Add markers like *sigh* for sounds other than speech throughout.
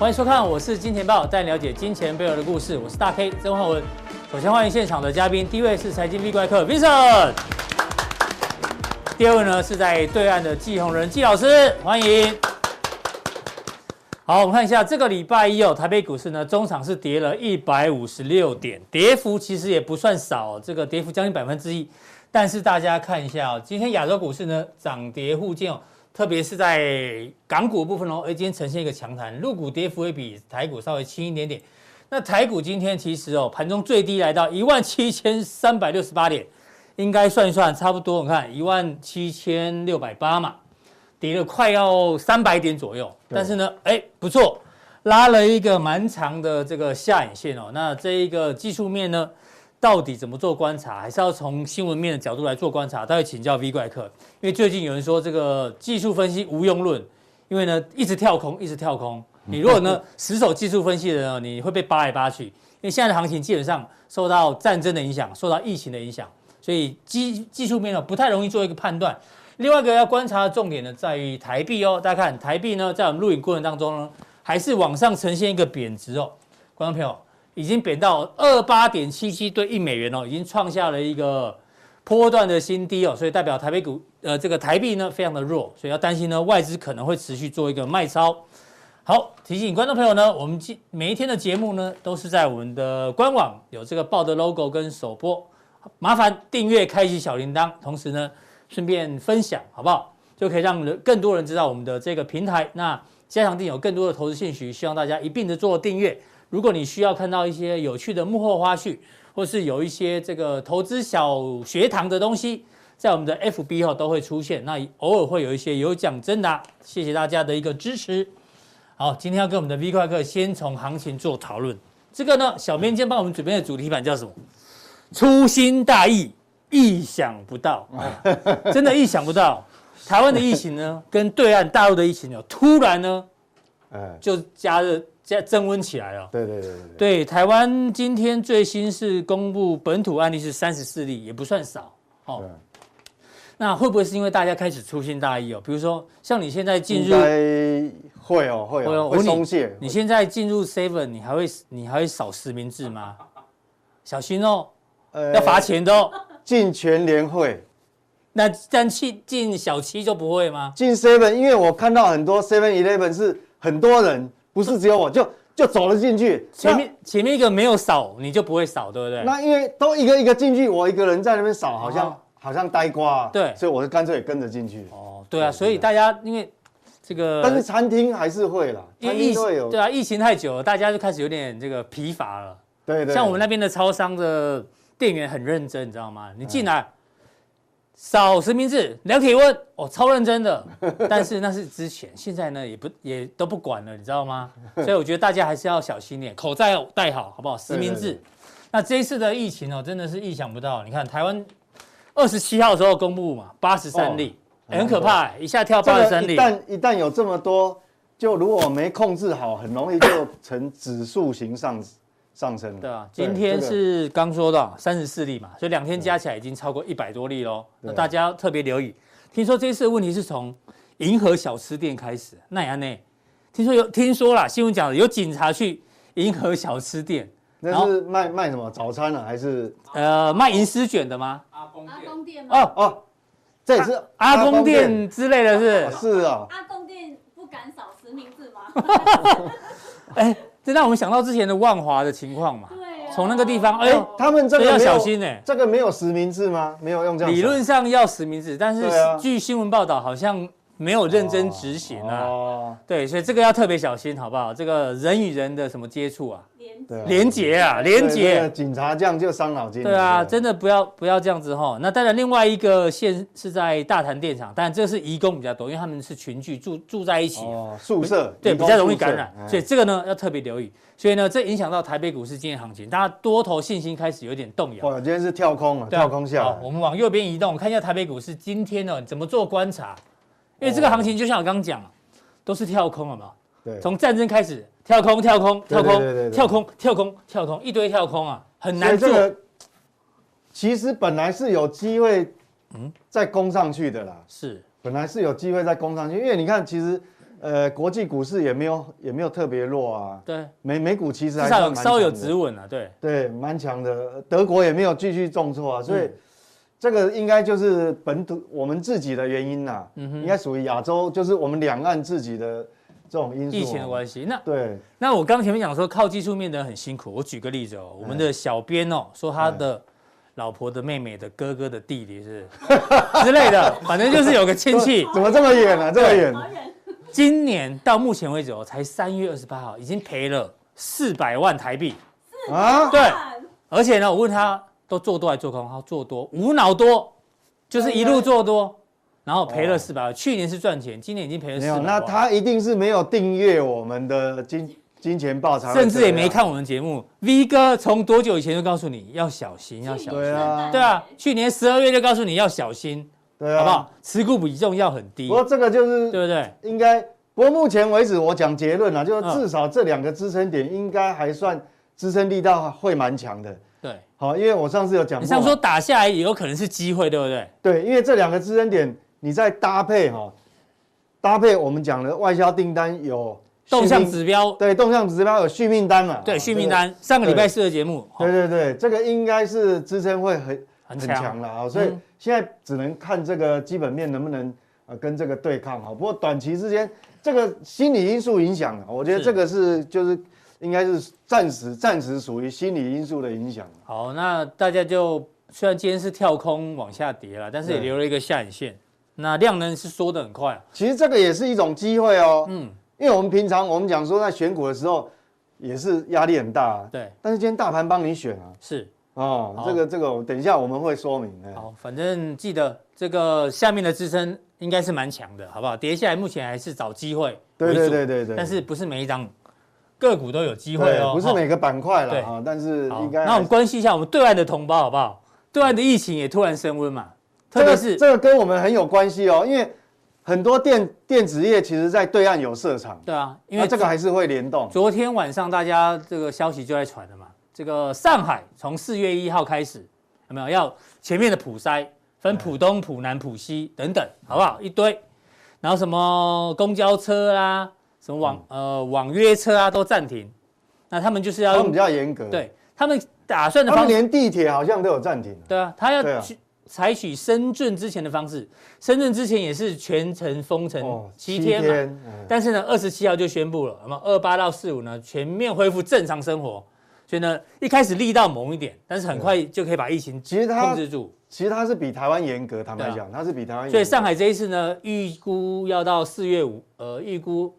欢迎收看，我是金钱豹，带你了解金钱背后的故事。我是大 K 曾焕文。首先欢迎现场的嘉宾，第一位是财经 V 怪客 Vincent，第二位呢是在对岸的季宏仁季老师，欢迎。好，我们看一下这个礼拜一哦，台北股市呢，中场是跌了一百五十六点，跌幅其实也不算少，这个跌幅将近百分之一。但是大家看一下哦，今天亚洲股市呢涨跌互见哦，特别是在港股部分哦，哎，今天呈现一个强弹，陆股跌幅会比台股稍微轻一点点。那台股今天其实哦，盘中最低来到一万七千三百六十八点，应该算一算差不多，你看一万七千六百八嘛。跌了快要三百点左右，但是呢，哎，不错，拉了一个蛮长的这个下影线哦。那这一个技术面呢，到底怎么做观察？还是要从新闻面的角度来做观察？待会请教 V 怪客，因为最近有人说这个技术分析无用论，因为呢一直跳空，一直跳空。你如果呢 *laughs* 死守技术分析的呢，你会被扒来扒去。因为现在的行情基本上受到战争的影响，受到疫情的影响，所以技技术面呢不太容易做一个判断。另外一个要观察的重点呢，在于台币哦。大家看台币呢，在我们录影过程当中呢，还是往上呈现一个贬值哦。观众朋友，已经贬到二八点七七对一美元哦，已经创下了一个波段的新低哦。所以代表台北股呃这个台币呢非常的弱，所以要担心呢外资可能会持续做一个卖超。好，提醒观众朋友呢，我们每一天的节目呢都是在我们的官网有这个报的 logo 跟首播，麻烦订阅开启小铃铛，同时呢。顺便分享好不好？就可以让人更多人知道我们的这个平台。那加强定有更多的投资信息，希望大家一并的做订阅。如果你需要看到一些有趣的幕后花絮，或是有一些这个投资小学堂的东西，在我们的 FB 后都会出现。那偶尔会有一些有奖征答，谢谢大家的一个支持。好，今天要跟我们的 V 怪客先从行情做讨论。这个呢，小编今天帮我们准备的主题板叫什么？粗心大意。意想不到，真的意想不到，台湾的疫情呢，跟对岸大陆的疫情呢，突然呢，*laughs* 就加热加增温起来了。对对对对对，台湾今天最新是公布本土案例是三十四例，也不算少。哦，那会不会是因为大家开始粗心大意哦？比如说像你现在进入，会哦会哦会松懈。你现在进入 Seven，你还会你还会扫实名制吗？小心哦，要罚钱的哦。进全联会，那但去进小七就不会吗？进 seven，因为我看到很多 seven eleven 是很多人，不是只有我就就走了进去。前面前面一个没有扫，你就不会扫，对不对？那因为都一个一个进去，我一个人在那边扫，好像、哦、好像呆瓜。对，所以我就干脆也跟着进去。哦，对啊，所以大家因为这个，但是餐厅还是会啦，餐厅会有。对啊，疫情太久了，大家就开始有点这个疲乏了。对，对对，像我们那边的超商的。店员很认真，你知道吗？你进来扫实名制、量体温，哦，超认真的。*laughs* 但是那是之前，现在呢也不也都不管了，你知道吗？*laughs* 所以我觉得大家还是要小心点，口罩要戴好，好不好？实名制。对对对，那这一次的疫情哦，真的是意想不到。你看台湾二十七号的时候公布嘛，八十三例，哦欸，很可怕，一下跳八十三例。一旦一旦有这么多，就如果没控制好，很容易就成指数型上上升。对啊，今天是刚说到三十四例嘛，所以两天加起来已经超过一百多例喽。那大家特别留意，听说这次的问题是从银河小吃店开始。那也内？听说有听说啦，新闻讲的有警察去银河小吃店，那是卖卖什么早餐呢？还是呃卖银丝卷的吗？阿公店。阿公店哦哦，这也是阿公店之类的是。是啊。阿公店不敢扫实名制吗？*laughs* 哎。这让我们想到之前的万华的情况嘛，从那个地方，哎，他们这个要小心哎，这个没有实名制吗？没有用这样。理论上要实名制，但是据新闻报道好像。没有认真执行啊，哦，对，所以这个要特别小心，好不好？这个人与人的什么接触啊？连连结啊，连结。警察这样就伤脑筋。对啊，真的不要不要这样子哈。那当然，另外一个线是在大潭电厂，但这是移工比较多，因为他们是群聚住住在一起，哦，宿舍，对，比较容易感染，所以这个呢要特别留意。所以呢，这影响到台北股市今天行情，大家多头信心开始有点动摇。哇，今天是跳空了，跳空下。好，我们往右边移动，看一下台北股市今天呢怎么做观察。因为这个行情就像我刚刚讲，都是跳空了嘛。对。从战争开始，跳空，跳空，跳空，跳空，跳空，跳空，一堆跳空啊，很难做。这个其实本来是有机会，嗯，再攻上去的啦。是。本来是有机会再攻上去，因为你看，其实呃，国际股市也没有也没有特别弱啊。对，美美股其实还至少有稍微有止稳啊，对对，蛮强的。德国也没有继续重挫啊，所以、嗯、这个应该就是本土我们自己的原因呐、啊。嗯哼，应该属于亚洲，就是我们两岸自己的这种因素、啊。疫情的关系，那对。那我刚前面讲说靠技术面的人很辛苦，我举个例子哦，我们的小编哦说他的老婆的妹妹的哥哥的弟弟是 *laughs* 之类的，反正就是有个亲戚。*laughs* 怎么这么远啊？这么远。今年到目前为止哦，才三月二十八号，已经赔了四百万台币啊！对，而且呢，我问他都做多还做空，好做多，无脑多，就是一路做多，然后赔了四百万。去年是赚钱，今年已经赔了四百万。那他一定是没有订阅我们的金金钱爆仓，甚至也没看我们节目。V 哥从多久以前就告诉你要小心，要小心。对啊，对啊，去年十二月就告诉你要小心。对啊，好不好？持股比重要很低。不过这个就是对不对？应该。不过目前为止，我讲结论啊，就是至少这两个支撑点应该还算支撑力道会蛮强的。对，好，因为我上次有讲，你上说打下来也有可能是机会，对不对？对，因为这两个支撑点，你再搭配哈，搭配我们讲的外销订单有动向指标，对，动向指标有续命单嘛？对，续命单。上个礼拜四的节目，对对对，这个应该是支撑会很很强了啊，所以现在只能看这个基本面能不能呃跟这个对抗哈。不过短期之间。这个心理因素影响，我觉得这个是就是应该是暂时暂时属于心理因素的影响。好，那大家就虽然今天是跳空往下跌了，但是也留了一个下影线。那量能是缩得很快啊。其实这个也是一种机会哦。嗯，因为我们平常我们讲说在选股的时候也是压力很大啊。对。但是今天大盘帮你选啊。是。哦，这个这个等一下我们会说明。好，反正记得这个下面的支撑。应该是蛮强的，好不好？跌下来目前还是找机会。对对对对对。但是不是每一张个股都有机会哦？不是每个板块了啊。但是应该。那我们关心一下我们对岸的同胞好不好？对岸的疫情也突然升温嘛。特别是这个跟我们很有关系哦，因为很多电电子业其实在对岸有设厂。对啊，因为这个还是会联动。昨天晚上大家这个消息就在传了嘛，这个上海从四月一号开始有没有要前面的普筛？分浦东、浦南、浦西等等，好不好？一堆，然后什么公交车啦，什么网呃网约车啊都暂停。那他们就是要他们比较严格，对他们打算的方式，他们连地铁好像都有暂停。对啊，他要去采取深圳之前的方式，深圳之前也是全程封城七天嘛，但是呢，二十七号就宣布了，那么二八到四五呢全面恢复正常生活。所以呢，一开始力道猛一点，但是很快就可以把疫情其实控制住。其实它是比台湾严格，坦白讲，它是比台湾。所以上海这一次呢，预估要到四月五，呃，预估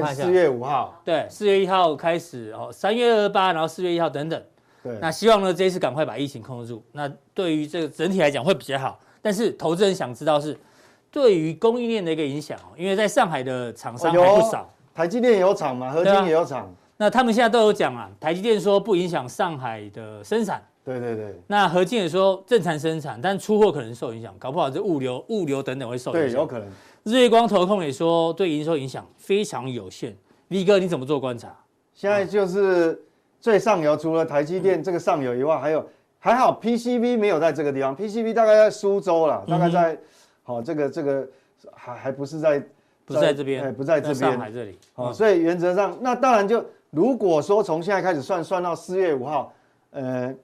变四月五号，对，四月一号开始哦，三月二十八，然后四月一号等等。对，那希望呢这一次赶快把疫情控制住。那对于这个整体来讲会比较好，但是投资人想知道是对于供应链的一个影响哦，因为在上海的厂商还不少，台积电有厂嘛，合金也有厂。那他们现在都有讲啊，台积电说不影响上海的生产。对对对，那合金也说正常生产，但出货可能受影响，搞不好这物流、物流等等会受影响。对，有可能。日月光投控也说对营收影响非常有限。V 哥你怎么做观察？现在就是最上游，除了台积电这个上游以外，还有还好 PCB 没有在这个地方，PCB 大概在苏州了，大概在好这个这个还还不是在不在这边，不在这边上海这里。好，所以原则上那当然就如果说从现在开始算算到四月五号，呃。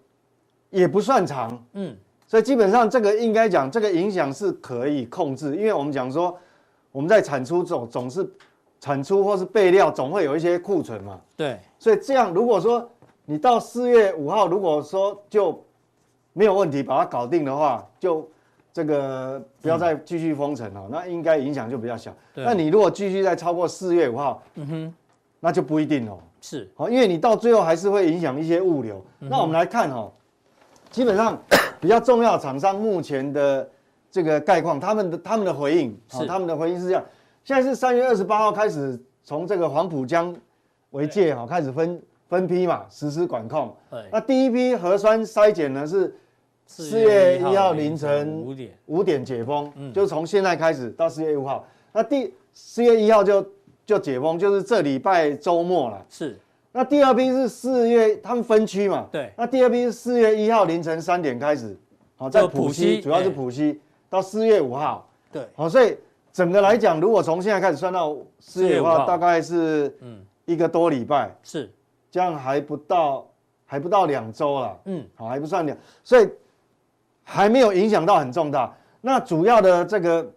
也不算长，嗯，所以基本上这个应该讲，这个影响是可以控制，因为我们讲说，我们在产出总总是产出或是备料，总会有一些库存嘛，对，所以这样如果说你到四月五号，如果说就没有问题把它搞定的话，就这个不要再继续封城了，那应该影响就比较小。那你如果继续再超过四月五号，嗯哼，那就不一定哦，是，好，因为你到最后还是会影响一些物流。那我们来看哦。基本上比较重要的厂商目前的这个概况，他们的他们的回应，是他们的回应是这样：现在是三月二十八号开始从这个黄浦江为界哈，开始分分批嘛实施管控。对，那第一批核酸筛检呢是四月一号凌晨五点五点解封，嗯，就从现在开始到四月五号。那第四月一号就就解封，就是这礼拜周末了。是。那第二批是四月，他们分区嘛？对。那第二批是四月一号凌晨三点开始，好，在浦西，主要是浦西，到四月五号。对。好，所以整个来讲，如果从现在开始算到四月的话，大概是嗯一个多礼拜，是这样还不到还不到两周了，嗯，好还不算两，所以还没有影响到很重大。那主要的这个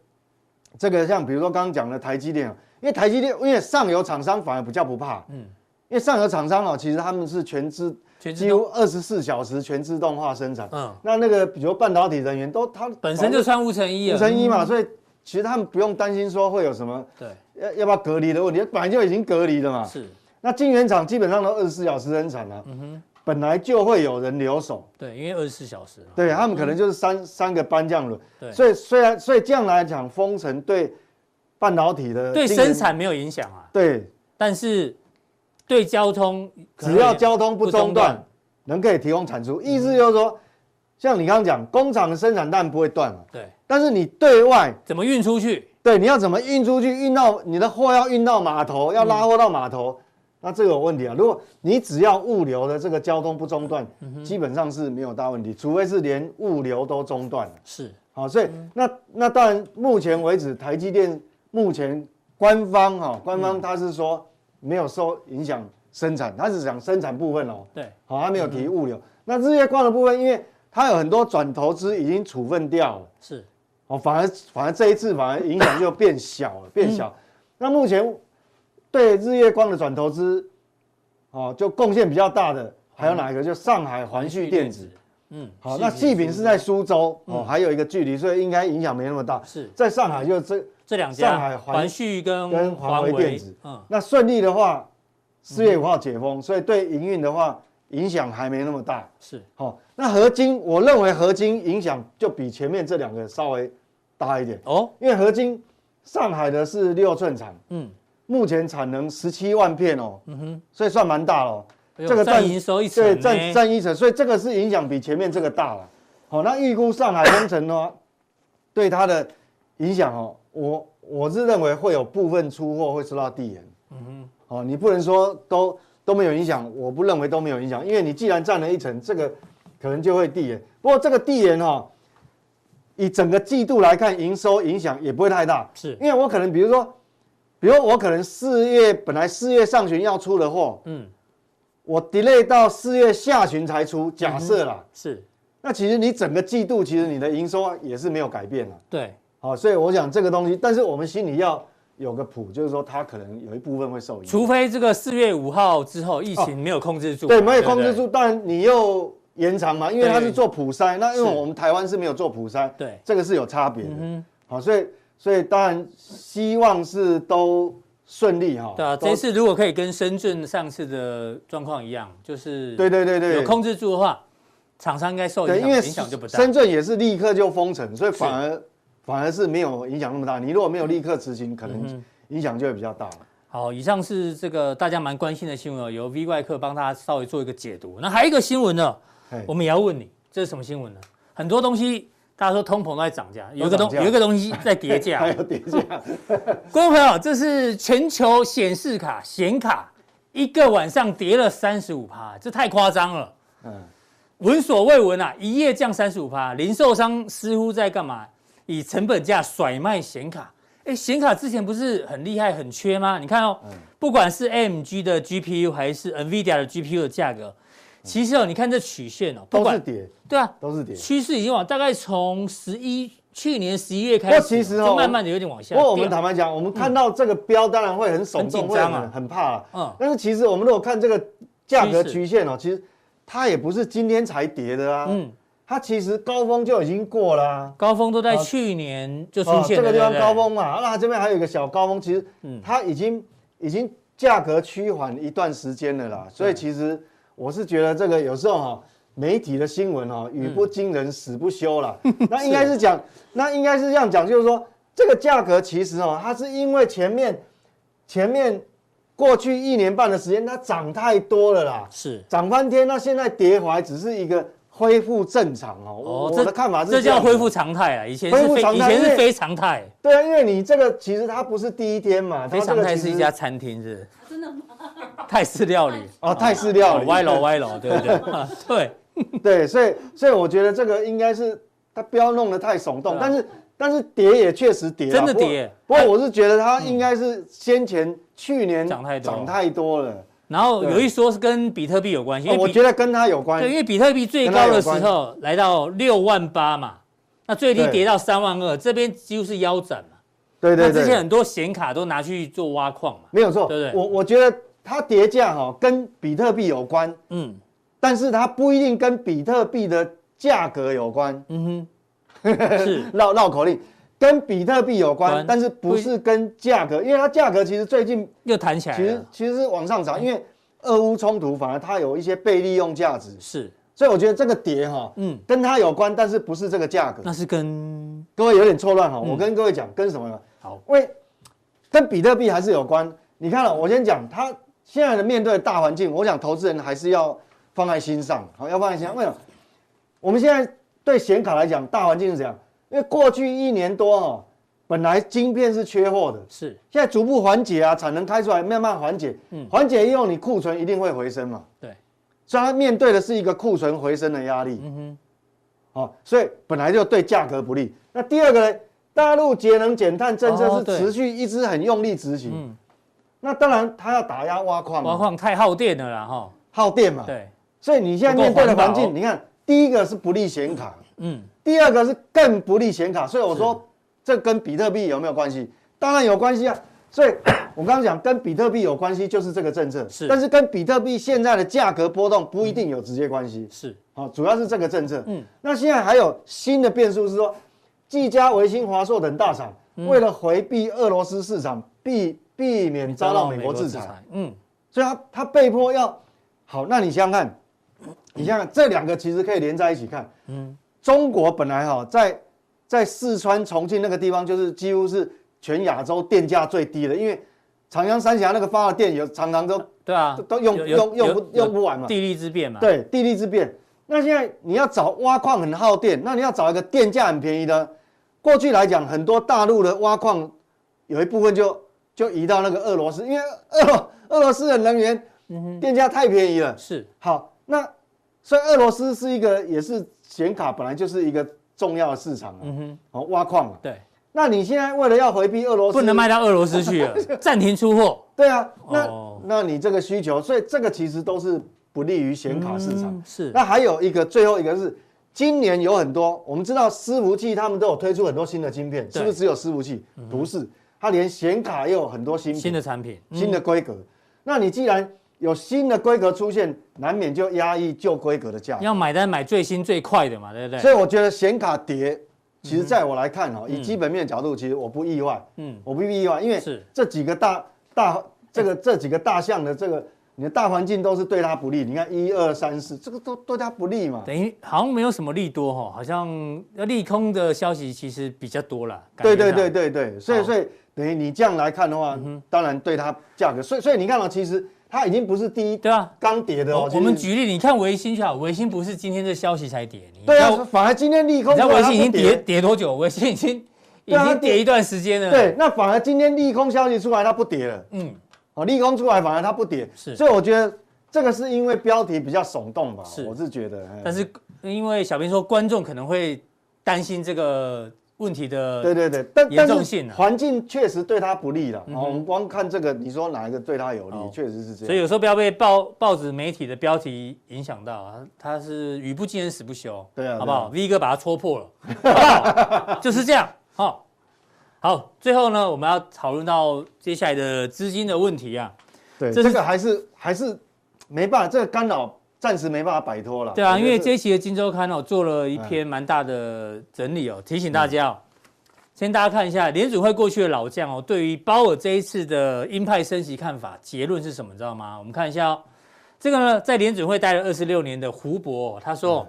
这个像比如说刚刚讲的台积电，因为台积电因为上游厂商反而比较不怕，嗯，因为上游厂商哦，其实他们是全自几乎二十四小时全自动化生产，嗯，那那个比如半导体人员都他本身就穿无尘衣，无尘衣嘛，所以其实他们不用担心说会有什么对。要要不要隔离的问题，本来就已经隔离了嘛，是。那晶圆厂基本上都二十四小时生产了，嗯哼，本来就会有人留守，对，因为二十四小时，对他们可能就是三三个班这样轮，对，所以虽然所以这样来讲，封城对半导体的对生产没有影响啊，对，但是对交通只要交通不中断，能可以提供产出，意思就是说，像你刚刚讲，工厂的生产当然不会断了，对，但是你对外怎么运出去？对，你要怎么运出去？运到你的货要运到码头，要拉货到码头。那这个有问题啊！如果你只要物流的这个交通不中断，基本上是没有大问题，除非是连物流都中断了。是，好，所以那那当然，目前为止，台积电目前官方哈，官方他是说没有受影响生产，他只讲生产部分哦。对，好，他没有提物流。那日月光的部分，因为它有很多转投资已经处分掉了，是，哦，反而反而这一次反而影响就变小了，变小。那目前。对日月光的转投资，哦，就贡献比较大的还有哪一个？就上海环旭电子，嗯，好，那细品是在苏州，哦，还有一个距离，所以应该影响没那么大。是在上海就这这两家，上海环旭跟跟华为电子，嗯，那顺利的话，四月五号解封，所以对营运的话影响还没那么大。是，好，那合金，我认为合金影响就比前面这两个稍微大一点哦，因为合金上海的是六寸厂，嗯。目前产能十七万片哦，嗯哼，所以算蛮大了。这个占营收一成，对，占占一成，所以这个是影响比前面这个大了。好，那预估上海封城的话，对它的影响哦，我我是认为会有部分出货会受到递延。嗯哼，哦，你不能说都都没有影响，我不认为都没有影响，因为你既然占了一层，这个可能就会递延。不过这个递延哈，以整个季度来看，营收影响也不会太大，是。因为我可能比如说。比如我可能四月本来四月上旬要出的货，嗯，我 delay 到四月下旬才出，假设啦，是，那其实你整个季度其实你的营收也是没有改变了，对，好，所以我想这个东西，但是我们心里要有个谱，就是说它可能有一部分会受影响，除非这个四月五号之后疫情没有控制住，对，没有控制住，当然你又延长嘛，因为它是做普筛，那因为我们台湾是没有做普筛，对，这个是有差别的，嗯好，所以。所以当然希望是都顺利哈。对啊，这次如果可以跟深圳上次的状况一样，就是对对对对，有控制住的话，厂商应该受影响，影响就不大。深圳也是立刻就封城，所以反而反而是没有影响那么大。你如果没有立刻执行，可能影响就会比较大。好，以上是这个大家蛮关心的新闻，由 V 怪客帮大家稍微做一个解读。那还有一个新闻呢，我们也要问你，这是什么新闻呢？很多东西。大家说通膨都在涨价，有一个东有一个东西在跌价，*laughs* 还有跌价。*laughs* 观众朋友，这是全球显示卡显卡一个晚上跌了三十五趴，这太夸张了。嗯，闻所未闻啊，一夜降三十五趴，零售商似乎在干嘛？以成本价甩卖显卡。哎，显卡之前不是很厉害很缺吗？你看哦，不管是 AMG 的 GPU 还是 NVIDIA 的 GPU 的价格。其实哦，你看这曲线哦，都是跌，对啊，都是跌，趋势已经往大概从十一去年十一月开始，其实哦，就慢慢的有点往下。不过我们坦白讲，我们看到这个标，当然会很耸动，会很很怕。嗯，但是其实我们如果看这个价格曲线哦，其实它也不是今天才跌的啊。嗯，它其实高峰就已经过了，高峰都在去年就出现了。这个地方高峰嘛，那这边还有一个小高峰，其实它已经已经价格趋缓一段时间了啦，所以其实。我是觉得这个有时候哈，媒体的新闻哈，语不惊人死不休了。*laughs* 那应该是讲，那应该是这样讲，就是说这个价格其实哦，它是因为前面前面过去一年半的时间它涨太多了啦，是涨翻天，那现在跌回来只是一个恢复正常哦。我的看法是这叫恢复常态啊，以前是非以前是非常态。对啊，因为你这个其实它不是第一天嘛，非常态是一家餐厅是。真的吗？*laughs* 泰式料理哦，泰式料理，歪楼歪楼，对不对？*laughs* 对对，所以所以我觉得这个应该是它不要弄得太耸动，啊、但是但是跌也确实跌，真的跌。不过我是觉得它应该是先前去年涨太多，涨太多了。然后有一说是跟比特币有关系，我觉得跟它有关。对，因为比特币最高的时候来到六万八嘛，那最低跌到三万二，这边几乎是腰斩嘛。对对对。那之前很多显卡都拿去做挖矿嘛。没有错，对不对？我我觉得它跌价哈跟比特币有关，嗯，但是它不一定跟比特币的价格有关。嗯哼，*laughs* 是绕绕口令。跟比特币有关，但是不是跟价格，因为它价格其实最近又弹起来了，其实其实是往上涨，因为俄乌冲突反而它有一些被利用价值，是，所以我觉得这个跌哈，嗯，跟它有关，但是不是这个价格，那是跟各位有点错乱哈，我跟各位讲跟什么呢？好，因为跟比特币还是有关。你看了，我先讲它现在的面对的大环境，我想投资人还是要放在心上，好，要放在心上。为什么？我们现在对显卡来讲，大环境是怎样？因为过去一年多哦，本来晶片是缺货的，是。现在逐步缓解啊，产能开出来，慢慢缓解，嗯，缓解以后你库存一定会回升嘛，对，所以它面对的是一个库存回升的压力，嗯哼，好，所以本来就对价格不利。那第二个呢，大陆节能减碳政策是持续一直很用力执行，嗯，那当然它要打压挖矿，挖矿太耗电了啦，哈，耗电嘛，对，所以你现在面对的环境，你看第一个是不利显卡，嗯。第二个是更不利显卡，所以我说这跟比特币有没有关系？当然有关系啊。所以 *coughs* 我刚刚讲跟比特币有关系，就是这个政策。是，但是跟比特币现在的价格波动不一定有直接关系。是，好，主要是这个政策。嗯，那现在还有新的变数是说，技嘉、微星、华硕等大厂为了回避俄罗斯市场，避避免遭到美国制裁。嗯，所以他他被迫要好。那你想想看，你想想这两个其实可以连在一起看。嗯。中国本来哈在在四川重庆那个地方，就是几乎是全亚洲电价最低的，因为长江三峡那个发的电有常常都对啊，都用用用不用不完嘛，地利之便嘛。对，地利之便。那现在你要找挖矿很耗电，那你要找一个电价很便宜的。过去来讲，很多大陆的挖矿有一部分就就移到那个俄罗斯，因为俄俄罗斯的能源电价太便宜了。是好，那所以俄罗斯是一个也是。显卡本来就是一个重要的市场啊，嗯哼，哦，挖矿嘛，对，那你现在为了要回避俄罗斯，不能卖到俄罗斯去了，*laughs* 暂停出货，*laughs* 对啊，那、哦、那你这个需求，所以这个其实都是不利于显卡市场。嗯、是，那还有一个最后一个是，今年有很多，我们知道伺服器他们都有推出很多新的晶片，是不是只有伺服器？嗯、不是，它连显卡也有很多新新的产品、嗯、新的规格。那你既然有新的规格出现，难免就压抑旧规格的价格。要买单买最新最快的嘛，对不对？所以我觉得显卡跌，其实在我来看哈，以基本面的角度，其实我不意外。嗯，我不意外，因为是这几个大大这个这几个大项的这个你的大环境都是对它不利。你看一二三四，这个都对它不利嘛。等于好像没有什么利多哈，好像要利空的消息其实比较多了。对对对对对，所以所以等于你这样来看的话，当然对它价格。所以所以你看到其实。它已经不是第一，对啊，刚跌的哦。我们举例，你看维新就好，维新不是今天这消息才跌，对啊，反而今天利空。你知道维新已经跌跌多久？维新已经已经跌一段时间了。对，那反而今天利空消息出来，它不跌了。嗯，哦，利空出来反而它不跌，是。所以我觉得这个是因为标题比较耸动吧，是，我是觉得。但是因为小编说，观众可能会担心这个。问题的对对对，但严重性环境确实对他不利了。我们光看这个，你说哪一个对他有利？确实是这样。所以有时候不要被报报纸媒体的标题影响到啊，他是语不惊人死不休。对啊，好不好？V 哥把它戳破了，*laughs* 就是这样。好，好，最后呢，我们要讨论到接下来的资金的问题啊。对，这个还是还是没办法，这个干扰。暂时没办法摆脱了。对啊，因为这一期的《金周刊》哦，做了一篇蛮大的整理哦，提醒大家哦。先大家看一下联准会过去的老将哦，对于鲍尔这一次的鹰派升息看法，结论是什么？知道吗？我们看一下哦。这个呢，在联准会待了二十六年的胡博，他说，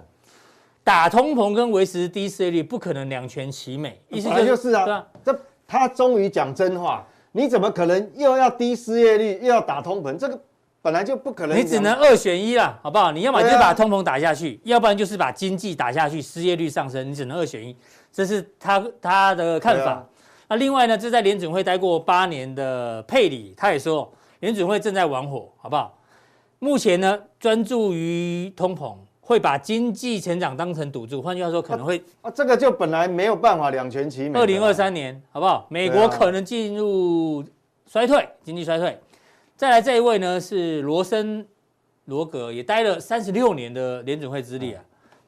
打通膨跟维持低失业率不可能两全其美，意思就是啊，这他终于讲真话。你怎么可能又要低失业率，又要打通膨？这个。本来就不可能，你只能二选一了，好不好？你要么就把通膨打下去，要不然就是把经济打下去，失业率上升，你只能二选一，这是他他的看法。那另外呢，这在联准会待过八年的佩里，他也说联准会正在玩火，好不好？目前呢，专注于通膨，会把经济成长当成赌注，换句话说，可能会啊，这个就本来没有办法两全其美。二零二三年，好不好？美国可能进入衰退，经济衰退。再来这一位呢，是罗森罗格，也待了三十六年的联准会资历啊。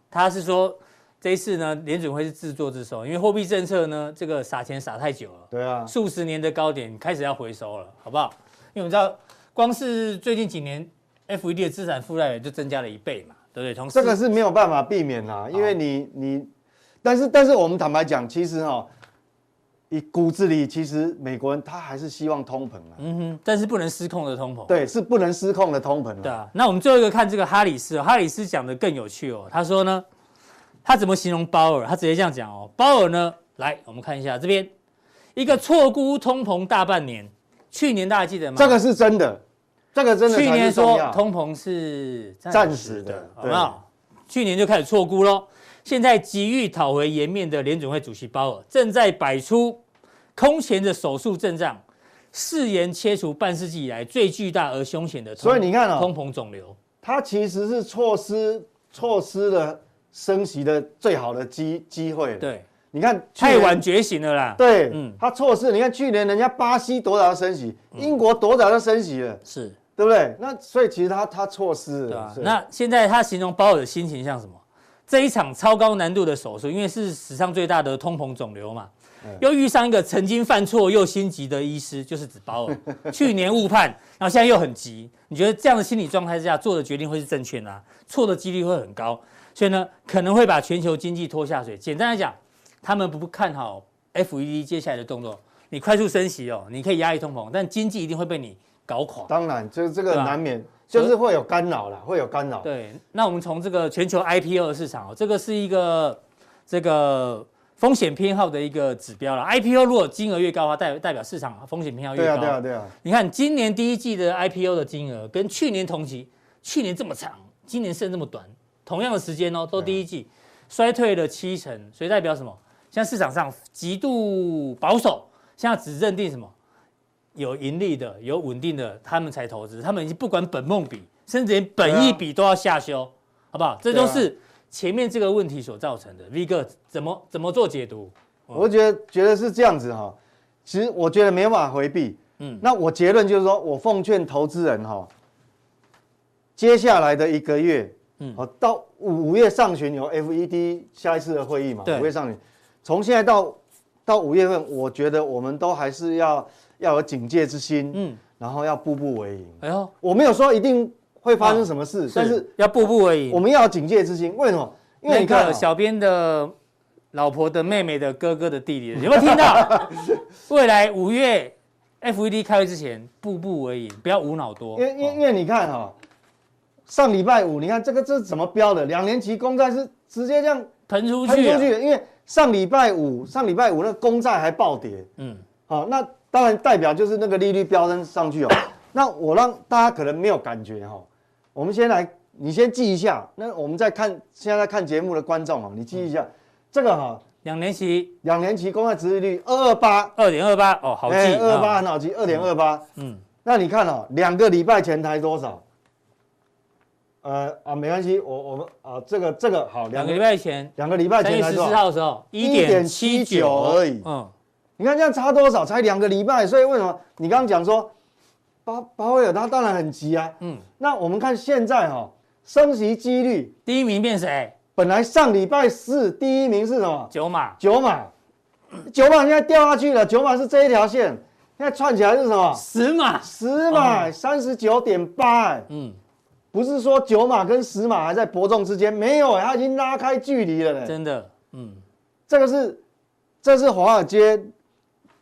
他是说，这一次呢，联准会是自作自受，因为货币政策呢，这个撒钱撒太久了。对啊，数十年的高点开始要回收了，好不好？因为我们知道，光是最近几年，FED 的资产负债表就增加了一倍嘛，对不对？从这个是没有办法避免啦，因为你你，但是但是我们坦白讲，其实哈、哦。你骨子里其实美国人他还是希望通膨啊，嗯哼，但是不能失控的通膨，对，是不能失控的通膨。对啊，那我们最后一个看这个哈里斯，哈里斯讲的更有趣哦，他说呢，他怎么形容鲍尔？他直接这样讲哦，鲍尔呢，来我们看一下这边一个错估通膨大半年，去年大家记得吗？这个是真的，这个真的。去年说通膨是暂时的，好不好？去年就开始错估喽，现在急于讨回颜面的联准会主席鲍尔正在摆出。空前的手术阵仗，誓言切除半世纪以来最巨大而凶险的，所以你看啊，通膨肿瘤，它其实是错失错失了升息的最好的机机会。对，你看太晚觉醒了啦。对，嗯，他错失。你看去年人家巴西多早就升息，英国多早就升息了，是对不对？那所以其实他他错失了。对啊。那现在他形容鲍尔的心情像什么？这一场超高难度的手术，因为是史上最大的通膨肿瘤嘛。又遇上一个曾经犯错又心急的医师，就是指包尔。*laughs* 去年误判，然后现在又很急。你觉得这样的心理状态之下做的决定会是正确的？错的几率会很高，所以呢，可能会把全球经济拖下水。简单来讲，他们不看好 FED 接下来的动作。你快速升息哦，你可以压抑通膨，但经济一定会被你搞垮。当然，就是这个难免，就是会有干扰了，会有干扰。对，那我们从这个全球 IPO 的市场哦，这个是一个这个。风险偏好的一个指标了，IPO 如果金额越高的话，代代表市场风险偏好越高。对啊，对啊，对啊。你看今年第一季的 IPO 的金额跟去年同期，去年这么长，今年剩这么短，同样的时间哦，都第一季衰退了七成，所以代表什么？现在市场上极度保守，现在只认定什么有盈利的、有稳定的，他们才投资，他们已经不管本梦比，甚至连本益比都要下修，好不好？这都是。前面这个问题所造成的，V 哥怎么怎么做解读？我觉得觉得是这样子哈，其实我觉得没办法回避。嗯，那我结论就是说，我奉劝投资人哈，接下来的一个月，嗯，到五五月上旬有 FED 下一次的会议嘛？对，五月上旬，从现在到到五月份，我觉得我们都还是要要有警戒之心，嗯，然后要步步为营。哎呦，我没有说一定。会发生什么事？但是要步步为营。我们要有警戒之心。为什么？因为你看，小编的老婆的妹妹的哥哥的弟弟，有没有听到？*laughs* 未来五月 FED 开会之前，步步为营，不要无脑多。因因因为你看哈，上礼拜五，你看这个这是怎么标的？两年期公债是直接这样喷出去，喷出去。因为上礼拜五，上礼拜五那个公债还暴跌。嗯，好，那当然代表就是那个利率飙升上去哦。*coughs* 那我让大家可能没有感觉哈。我们先来，你先记一下。那我们在看现在在看节目的观众啊，你记一下、嗯、这个哈，两年期，两年期公债殖利率二二八，二点二八哦，好记，二二八很好记，二点二八。嗯，那你看哦，两个礼拜前台多少？呃啊，没关系，我我们啊，这个这个好，两个礼拜前，两个礼拜前十四号的时候，一点七九而已。嗯，你看这样差多少？才两个礼拜，所以为什么你刚刚讲说？鲍鲍威尔他当然很急啊，嗯，那我们看现在哈、喔，升息几率第一名变谁？本来上礼拜四第一名是什么？九码，九码，九码现在掉下去了，九码是这一条线，现在串起来是什么？十码，十码，三十九点八，嗯，不是说九码跟十码还在伯仲之间，没有、欸，它已经拉开距离了呢、欸，真的，嗯，这个是，这是华尔街。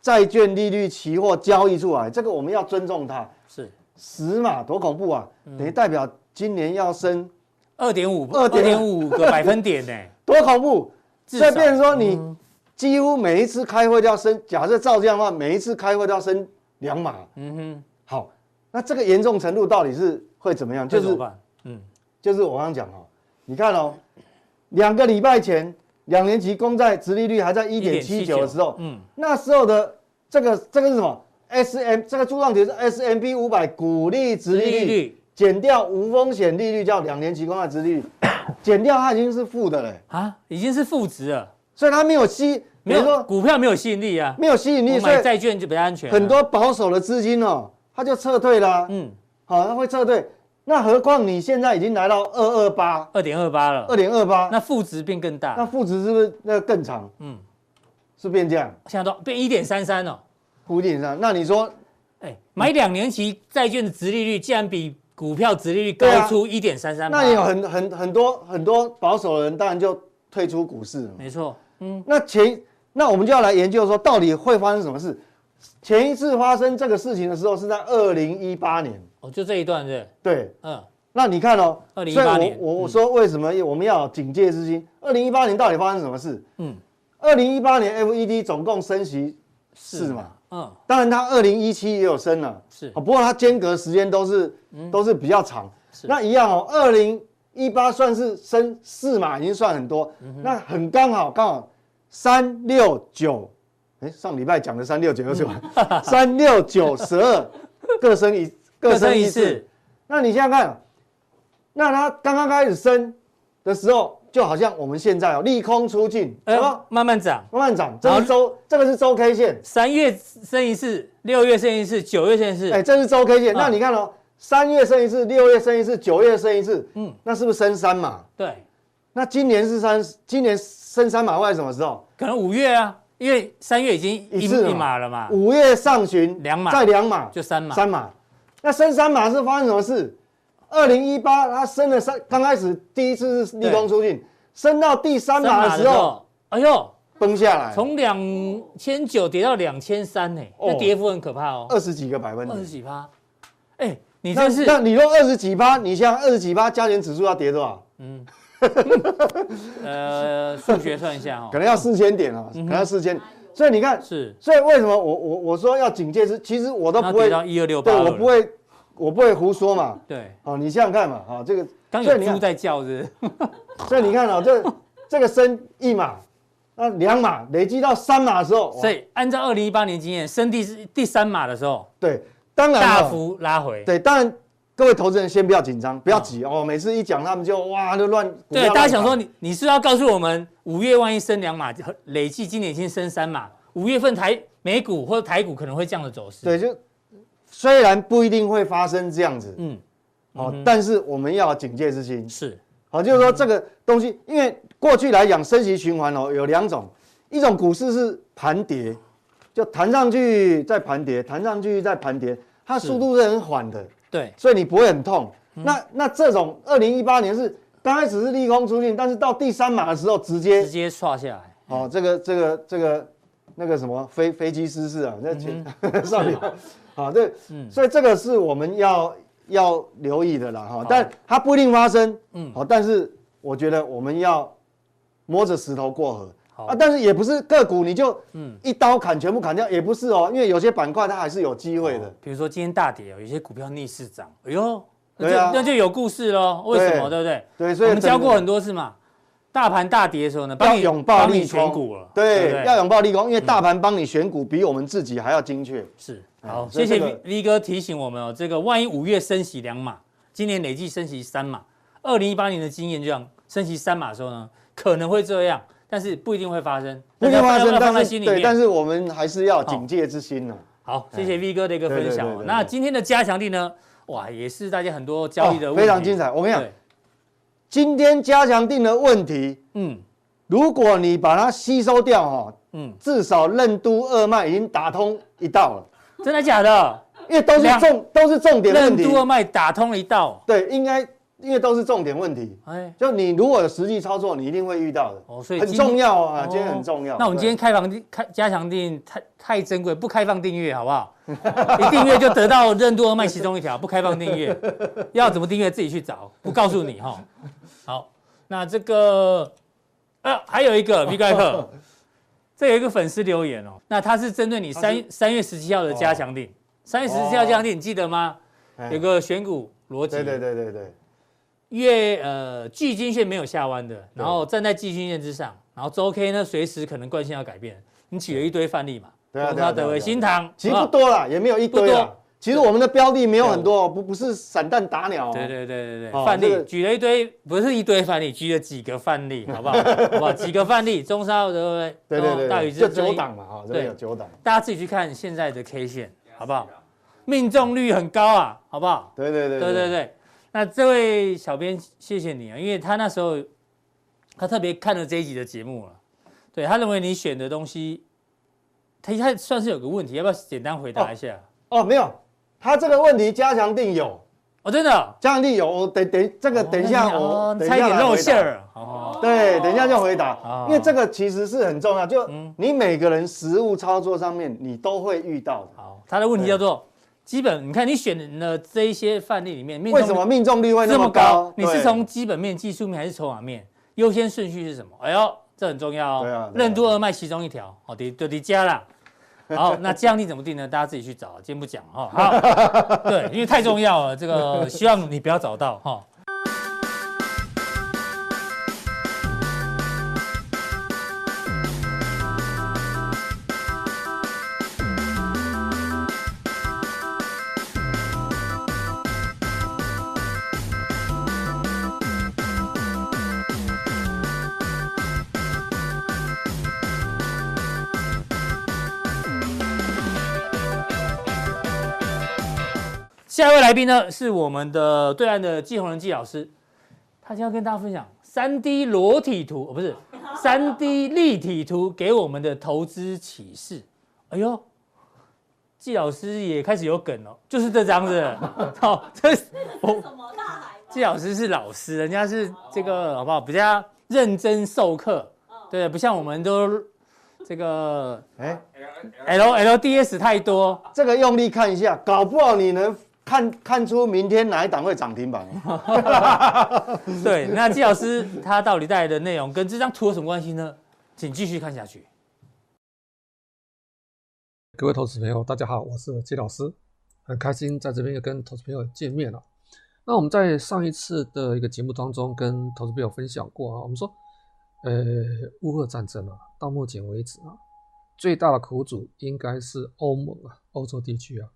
债券利率期货交易出来，这个我们要尊重它。是十码多恐怖啊！等于代表今年要升二点五二点五个 *laughs* 百分点呢，多恐怖！所以变成说你几乎每一次开会都要升，假设照这样的话，每一次开会都要升两码。嗯哼，好，那这个严重程度到底是会怎么样？就是嗯，就是我刚刚讲哦，你看哦，两个礼拜前。两年期公债殖利率还在一点七九的时候，嗯，那时候的这个这个是什么？S M 这个柱状体是 S M B 五百股利殖利率减掉无风险利率叫两年期公债殖利率，*coughs* 减掉它已经是负的嘞。啊，已经是负值了，所以它没有吸，没有说股票没有吸引力啊，没有吸引力，所以买债券就比较安全。很多保守的资金哦，它就撤退了，嗯，好，它会撤退。那何况你现在已经来到二二八，二点二八了，二点二八，那负值变更大，那负值是不是那个更长？嗯，是变这样，现在都变一点三三了，负一点三。那你说，哎，买两年期债券的殖利率竟然比股票殖利率高出一点三三，那也有很很很多很多保守的人当然就退出股市了。没错，嗯，那前那我们就要来研究说，到底会发生什么事？前一次发生这个事情的时候是在二零一八年。哦，就这一段是？对，嗯，那你看哦，二零一八年，我我说为什么我们要警戒之心？二零一八年到底发生什么事？嗯，二零一八年 FED 总共升息四嘛，嗯，当然它二零一七也有升了，是，不过它间隔时间都是都是比较长，那一样哦，二零一八算是升四嘛，已经算很多，那很刚好刚好三六九，哎，上礼拜讲的三六九又是什么？*laughs* 三六九十二各升一。各升一次，那你现在看，那它刚刚开始升的时候，就好像我们现在哦，利空出尽，哎，慢慢涨，慢慢涨。这是周，这个是周 K 线，三月升一次，六月升一次，九月升一次，哎，这是周 K 线。那你看哦，三月升一次，六月升一次，九月升一次，嗯，那是不是升三嘛？对。那今年是三，今年升三码会在什么时候？可能五月啊，因为三月已经一次一码了嘛。五月上旬两码，再两码就三码，三码。那升三码是发生什么事？二零一八它升了三，刚开始第一次是利空出尽，升到第三码的时候，哎呦，崩下来，从两千九跌到两千三呢，那跌幅很可怕哦，二十几个百分点，二十几趴。哎，你这是，那你说二十几趴，你像二十几趴加权指数要跌多少？嗯，*laughs* 呃，数学算一下哦，可能要四千点哦，可能要四千。所以你看，是，所以为什么我我我说要警戒是，其实我都不会，到一二六八，对，我不会，我不会胡说嘛。对，哦，你想想看嘛，啊，这个刚有猪在叫是，*laughs* 所以你看哦，这这个升一码，那两码累积到三码的时候，所以按照二零一八年经验，升第第三码的时候，对，当然大幅拉回，对，当然。各位投资人先不要紧张，不要急哦。每次一讲他们就哇就乱。对，大家想说你你是要告诉我们五月万一升两码，累计今年已经升三码，五月份台美股或者台股可能会这样的走势。对，就虽然不一定会发生这样子，嗯，哦，但是我们要警戒之心。是，好，就是说这个东西，因为过去来讲升息循环哦有两种，一种股市是盘跌，就弹上去再盘跌，弹上去再盘跌，它速度是很缓的。对，所以你不会很痛。嗯、那那这种二零一八年是刚开始是利空出尽，但是到第三码的时候直接直接刷下来。哦，这个这个这个那个什么飞飞机失事啊，那前、嗯、*laughs* 上面。好，*laughs* 对，嗯、所以这个是我们要要留意的啦哈。但它不一定发生，嗯，好，但是我觉得我们要摸着石头过河。好啊，但是也不是个股你就嗯一刀砍全部砍掉，也不是哦，因为有些板块它还是有机会的。比如说今天大跌哦，有些股票逆势涨，哎呦，那就那就有故事喽。为什么？对不对？对，所以我们教过很多次嘛。大盘大跌的时候呢，要拥抱。选股了，对，要拥抱利空，因为大盘帮你选股比我们自己还要精确。是，好，谢谢 V 哥提醒我们哦，这个万一五月升息两码，今年累计升息三码，二零一八年的经验就这样，升息三码的时候呢，可能会这样。但是不一定会发生，不一定发生，但是对，但是我们还是要警戒之心呢。好，谢谢 V 哥的一个分享。那今天的加强定呢？哇，也是大家很多交易的问题，非常精彩。我跟你讲，今天加强定的问题，嗯，如果你把它吸收掉哈，嗯，至少任督二脉已经打通一道了。真的假的？因为都是重，都是重点问题。任督二脉打通一道，对，应该。因为都是重点问题，哎，就你如果有实际操作，你一定会遇到的，哦，所以很重要啊，今天很重要。那我们今天开房开加强订太太珍贵，不开放订阅好不好？*laughs* 一订阅就得到任督二脉其中一条，不开放订阅，*laughs* 要怎么订阅自己去找，不告诉你哈。好，那这个呃还有一个 *laughs* V 怪客，这有一个粉丝留言哦，那他是针对你三三月十七号的加强订，三月十七号加强订你记得吗？有个选股逻辑，对对对对对。月呃季均线没有下弯的，然后站在季均线之上，然后周 K 呢随时可能惯性要改变。你举了一堆范例嘛，对啊，德微新塘其实不多了，也没有一堆啊，其实我们的标的没有很多，不不是散弹打鸟。对对对对对，范例举了一堆，不是一堆范例，举了几个范例，*laughs* 好不好？好不好？几个范例，中沙对不对？对对对，大禹这九档嘛，哈，对，有九档。大家自己去看现在的 K 线，好不好？命中率很高啊，好不好？对对对对对对。那这位小编，谢谢你啊，因为他那时候他特别看了这一集的节目了，对他认为你选的东西，他他算是有个问题，要不要简单回答一下？哦，没有。他这个问题加强定有哦，真的加强定有，我等等这个等一下我差一点露馅儿，哦，对，等一下就回答，因为这个其实是很重要，就你每个人实物操作上面你都会遇到的。好，他的问题叫做基本，你看你选了这一些范例里面，为什么命中率会那么高？你是从基本面、技术面还是筹码面？优先顺序是什么？哎呦，这很重要哦。对啊，任督二脉其中一条，好的，就得加了。*laughs* 好，那这样你怎么定呢？大家自己去找，今天不讲哈。好，对，因为太重要了，这个 *laughs* 希望你不要找到哈。宾呢，是我们的对岸的季宏仁季老师，他今天要跟大家分享三 D 裸体图，哦，不是三 D 立体图给我们的投资启示。哎呦，季老师也开始有梗了，就是这张子。*laughs* 好，这是什么大海？季老师是老师，人家是这个好不好？比较认真授课，对，不像我们都这个哎 L L D S 太多，这个用力看一下，搞不好你能。看看出明天哪一档会涨停板？*laughs* 对，那季老师他到底带来的内容跟这张图有什么关系呢？请继续看下去。各位投资朋友，大家好，我是季老师，很开心在这边又跟投资朋友见面了。那我们在上一次的一个节目当中跟投资朋友分享过啊，我们说，呃，乌俄战争啊，到目前为止啊，最大的苦主应该是欧盟啊，欧洲地区啊。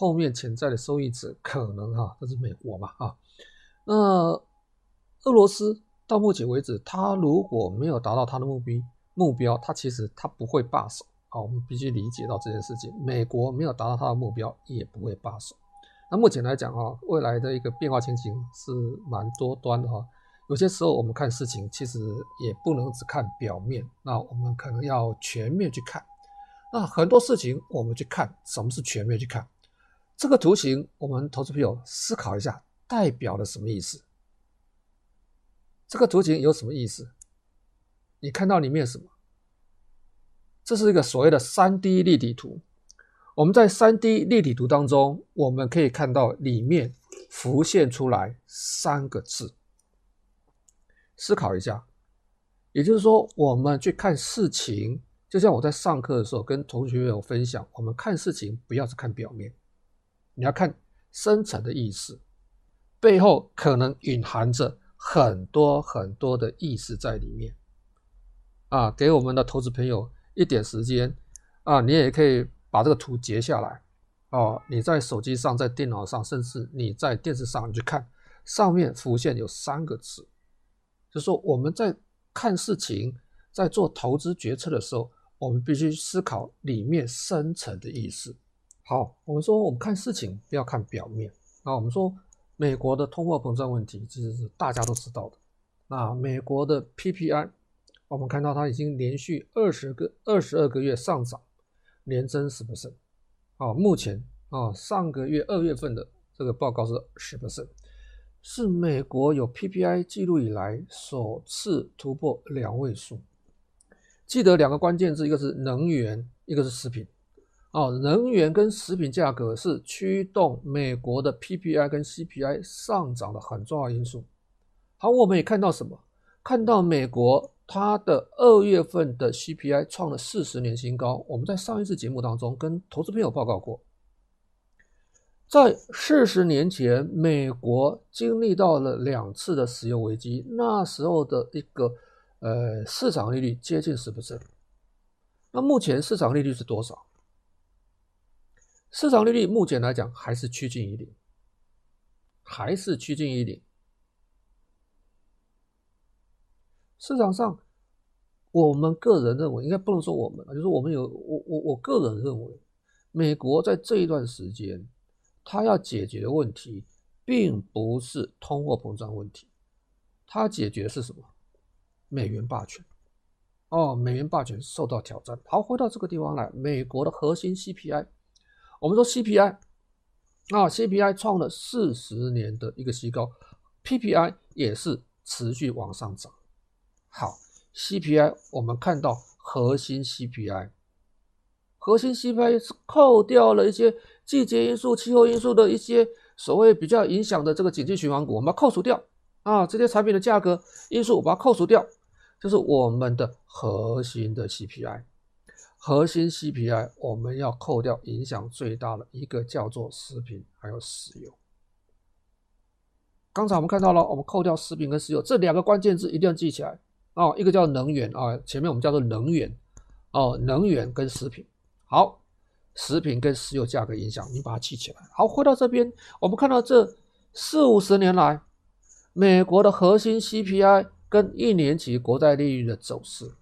后面潜在的受益者可能哈，这是美国嘛啊？那俄罗斯到目前为止，他如果没有达到他的目标目标，他其实他不会罢手啊。我们必须理解到这件事情。美国没有达到他的目标，也不会罢手。那目前来讲啊，未来的一个变化情形是蛮多端的哈。有些时候我们看事情，其实也不能只看表面，那我们可能要全面去看。那很多事情我们去看，什么是全面去看？这个图形，我们投资朋友思考一下，代表了什么意思？这个图形有什么意思？你看到里面什么？这是一个所谓的三 D 立体图。我们在三 D 立体图当中，我们可以看到里面浮现出来三个字。思考一下，也就是说，我们去看事情，就像我在上课的时候跟同学有分享，我们看事情不要只看表面。你要看深层的意思，背后可能隐含着很多很多的意思在里面。啊，给我们的投资朋友一点时间啊，你也可以把这个图截下来哦。你在手机上、在电脑上，甚至你在电视上，你去看上面浮现有三个字，就说我们在看事情、在做投资决策的时候，我们必须思考里面深层的意思。好，我们说我们看事情不要看表面。那我们说美国的通货膨胀问题，其实是大家都知道的。那美国的 PPI，我们看到它已经连续二十个、二十二个月上涨，年增十 percent。啊，目前啊，上个月二月份的这个报告是十 percent，是美国有 PPI 记录以来首次突破两位数。记得两个关键字，一个是能源，一个是食品。哦，能源跟食品价格是驱动美国的 PPI 跟 CPI 上涨的很重要因素。好，我们也看到什么？看到美国它的二月份的 CPI 创了四十年新高。我们在上一次节目当中跟投资朋友报告过，在四十年前，美国经历到了两次的石油危机，那时候的一个呃市场利率接近十%。那目前市场利率是多少？市场利率目前来讲还是趋近于零，还是趋近于零。市场上，我们个人认为，应该不能说我们啊，就是我们有我我我个人认为，美国在这一段时间，它要解决的问题，并不是通货膨胀问题，它解决的是什么？美元霸权。哦，美元霸权受到挑战。好，回到这个地方来，美国的核心 CPI，我们说 CPI，啊，CPI 创了四十年的一个新高，PPI 也是持续往上涨。好，CPI 我们看到核心 CPI，核心 CPI 是扣掉了一些季节因素、气候因素的一些所谓比较影响的这个经济循环股，我们把它扣除掉啊，这些产品的价格因素我把它扣除掉，就是我们的核心的 CPI。核心 CPI 我们要扣掉影响最大的一个叫做食品还有石油。刚才我们看到了，我们扣掉食品跟石油这两个关键字一定要记起来。哦，一个叫能源啊，前面我们叫做能源，哦，能源跟食品，好，食品跟石油价格影响，你把它记起来。好，回到这边，我们看到这四五十年来，美国的核心 CPI 跟一年期国债利率的走势，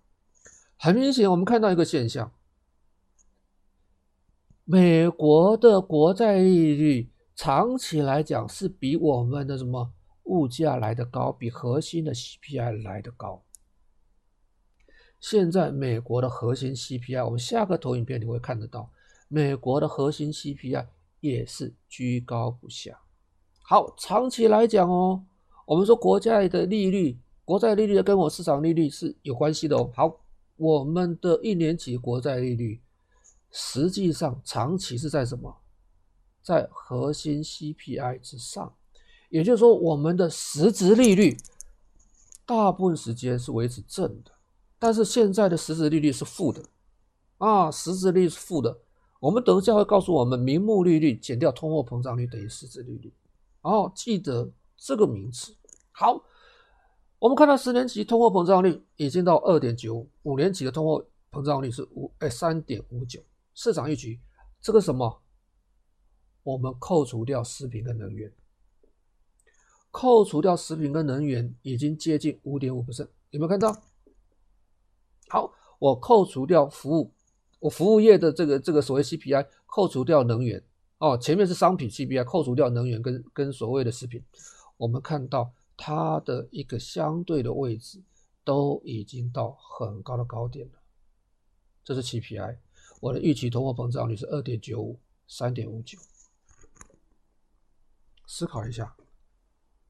很明显，我们看到一个现象，美国的国债利率长期来讲是比我们的什么物价来得高，比核心的 CPI 来得高。现在美国的核心 CPI，我们下个投影片你会看得到，美国的核心 CPI 也是居高不下。好，长期来讲哦，我们说国债的利率，国债利率跟我市场利率是有关系的哦。好，我们的一年期国债利率，实际上长期是在什么？在核心 CPI 之上，也就是说，我们的实质利率大部分时间是维持正的。但是现在的实质利率是负的，啊，实质利率是负的。我们等一下会告诉我们，名目利率减掉通货膨胀率等于实质利率。哦，记得这个名词。好，我们看到十年期通货膨胀率已经到二点九五，五年期的通货膨胀率是五哎三点五九，市场预期这个什么？我们扣除掉食品跟能源，扣除掉食品跟能源已经接近五点五%有没有看到？好，我扣除掉服务，我服务业的这个这个所谓 CPI，扣除掉能源哦，前面是商品 CPI，扣除掉能源跟跟所谓的食品，我们看到它的一个相对的位置都已经到很高的高点了。这是 CPI，我的预期通货膨胀率是二点九五，三点五九。思考一下，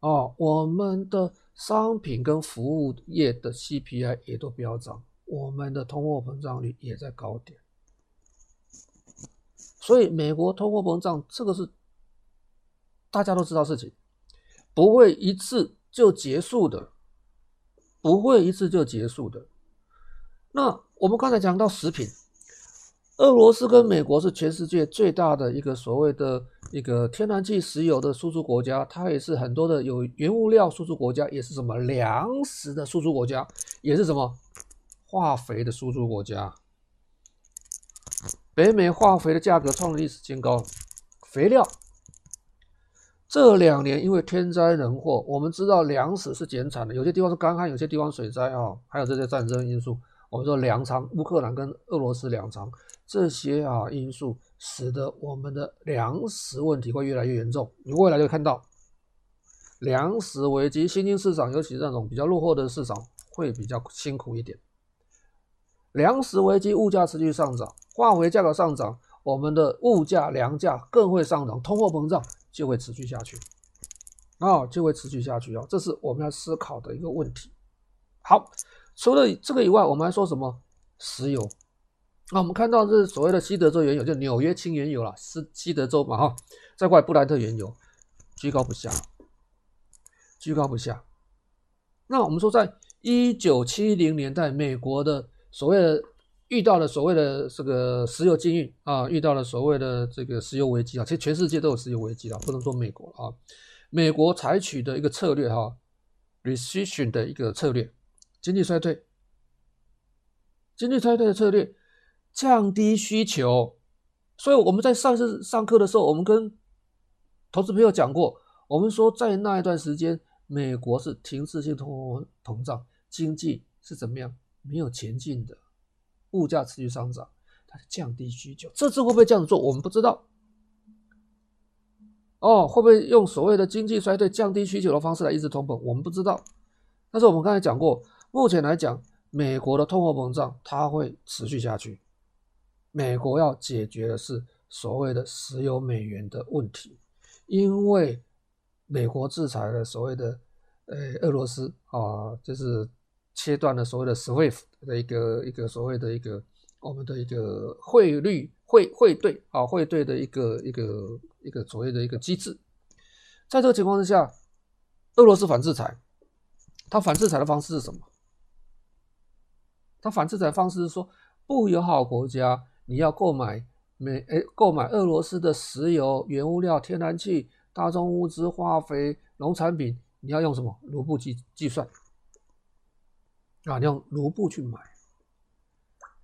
哦，我们的商品跟服务业的 CPI 也都飙涨。我们的通货膨胀率也在高点，所以美国通货膨胀这个是大家都知道事情，不会一次就结束的，不会一次就结束的。那我们刚才讲到食品，俄罗斯跟美国是全世界最大的一个所谓的一个天然气、石油的输出国家，它也是很多的有原物料输出国家，也是什么粮食的输出国家，也是什么。化肥的输出国家，北美化肥的价格创历史新高。肥料这两年因为天灾人祸，我们知道粮食是减产的，有些地方是干旱，有些地方水灾啊，还有这些战争因素。我们说粮仓，乌克兰跟俄罗斯粮仓这些啊因素，使得我们的粮食问题会越来越严重。你未来就会看到粮食危机，新兴市场，尤其是那种比较落后的市场，会比较辛苦一点。粮食危机，物价持续上涨，化肥价格上涨，我们的物价、粮价更会上涨，通货膨胀就会持续下去，啊、就会持续下去哦，这是我们要思考的一个问题。好，除了这个以外，我们还说什么？石油。那我们看到这是所谓的西德州原油，就纽约轻原油啦，是西德州嘛哈，再过来布兰特原油，居高不下，居高不下。那我们说，在一九七零年代，美国的所谓的遇到了所谓的这个石油禁运啊，遇到了所谓的这个石油危机啊，其实全世界都有石油危机了，不能说美国啊。美国采取的一个策略哈，recession 的一个策略，经济衰退，经济衰退的策略，降低需求，所以我们在上次上课的时候，我们跟投资朋友讲过，我们说在那一段时间，美国是停滞性通货膨胀，经济是怎么样？没有前进的，物价持续上涨，它降低需求。这次会不会这样做？我们不知道。哦，会不会用所谓的经济衰退降低需求的方式来抑制通膨？我们不知道。但是我们刚才讲过，目前来讲，美国的通货膨胀它会持续下去。美国要解决的是所谓的石油美元的问题，因为美国制裁了所谓的呃俄罗斯啊，就是切断了所谓的 SWIFT 的一个一个所谓的一个我们的一个汇率汇汇兑啊汇兑的一个一个一个所谓的一个机制。在这个情况之下，俄罗斯反制裁。他反制裁的方式是什么？他反制裁方式是说，不友好国家你要购买美诶购买俄罗斯的石油、原物料、天然气、大宗物资、化肥、农产品，你要用什么卢布计计算啊？用卢布去买。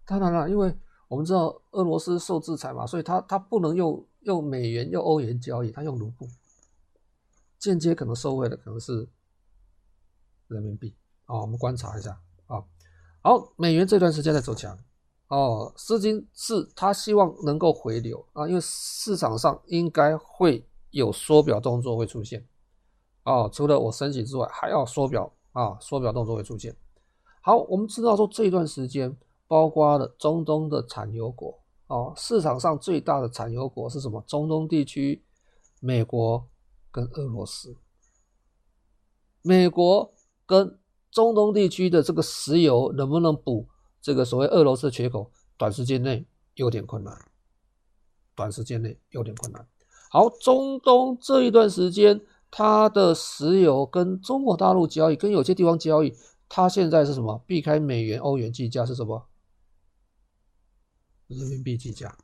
当然了，因为我们知道俄罗斯受制裁嘛，所以他他不能用用美元、用欧元交易，他用卢布，间接可能受惠的可能是。人民币啊，我们观察一下啊。好，美元这段时间在走强哦，资金是他希望能够回流啊，因为市场上应该会有缩表动作会出现哦。除了我升息之外，还要缩表啊，缩表动作会出现。好，我们知道说这段时间，包括了中东的产油国哦，市场上最大的产油国是什么？中东地区，美国跟俄罗斯，美国。跟中东地区的这个石油能不能补这个所谓俄罗斯缺口？短时间内有点困难，短时间内有点困难。好，中东这一段时间，它的石油跟中国大陆交易，跟有些地方交易，它现在是什么？避开美元、欧元计价是什么？人民币计价。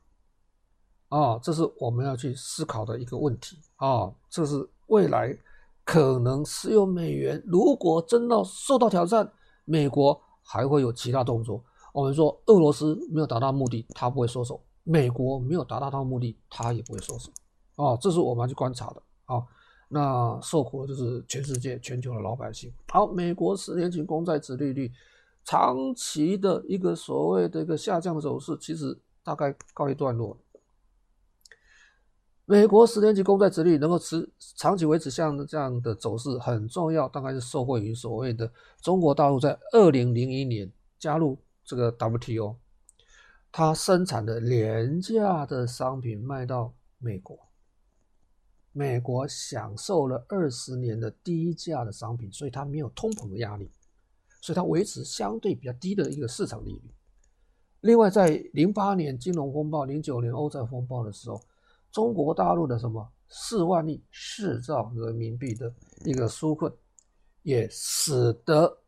啊，这是我们要去思考的一个问题啊，这是未来。可能石油美元如果真的受到挑战，美国还会有其他动作。我们说俄罗斯没有达到目的，他不会收手；美国没有达到他的目的，他也不会收手。哦，这是我们要去观察的。啊，那受苦的就是全世界、全球的老百姓。好，美国十年期公债殖利率长期的一个所谓的一个下降的走势，其实大概告一段落。美国十年期公债殖利率能够持长期维持像这样的走势很重要，大概是受惠于所谓的中国大陆在二零零一年加入这个 WTO，它生产的廉价的商品卖到美国，美国享受了二十年的低价的商品，所以它没有通膨的压力，所以它维持相对比较低的一个市场利率。另外，在零八年金融风暴、零九年欧债风暴的时候。中国大陆的什么四万亿四兆人民币的一个纾困，也使得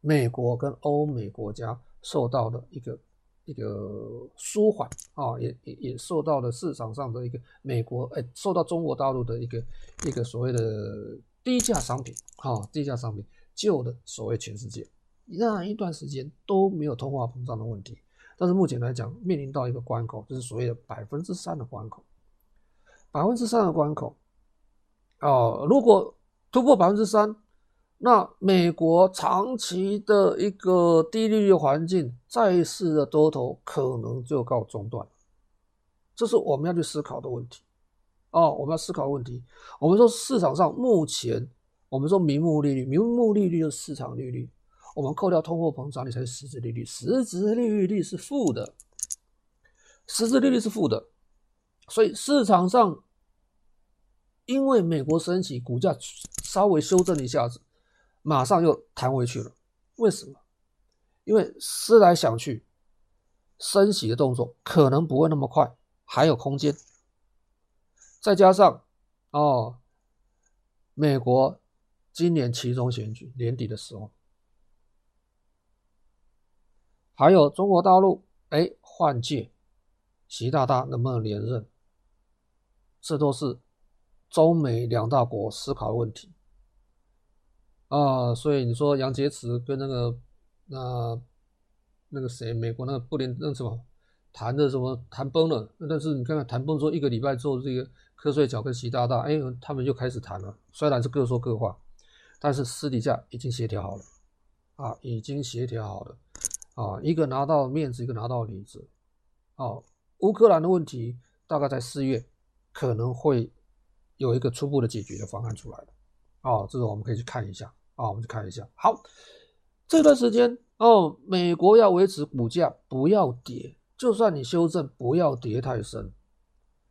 美国跟欧美国家受到的一个一个舒缓啊，也也也受到了市场上的一个美国哎，受到中国大陆的一个一个所谓的低价商品啊，低价商品救的所谓全世界，那一段时间都没有通货膨胀的问题，但是目前来讲面临到一个关口，就是所谓的百分之三的关口。百分之三的关口，哦，如果突破百分之三，那美国长期的一个低利率环境，债市的多头可能就告中断，这是我们要去思考的问题。哦，我们要思考问题。我们说市场上目前，我们说名目利率，名目利率就是市场利率，我们扣掉通货膨胀率才是实质利率，实质利率是负的，实质利率是负的。所以市场上，因为美国升息，股价稍微修正一下子，马上又弹回去了。为什么？因为思来想去，升息的动作可能不会那么快，还有空间。再加上哦，美国今年期中选举年底的时候，还有中国大陆，哎，换届，习大大能不能连任？这都是中美两大国思考的问题啊，所以你说杨洁篪跟那个那那个谁，美国那个布林那什么谈的什么谈崩了，但是你看看谈崩之后一个礼拜之后，这个瞌睡脚跟习大大，哎，他们又开始谈了。虽然是各说各话，但是私底下已经协调好了，啊，已经协调好了，啊，一个拿到面子，一个拿到里子，啊，乌克兰的问题大概在四月可能会有一个初步的解决的方案出来了，啊，这个我们可以去看一下，啊，我们去看一下。好，这段时间哦，美国要维持股价不要跌。就算你修正，不要跌太深。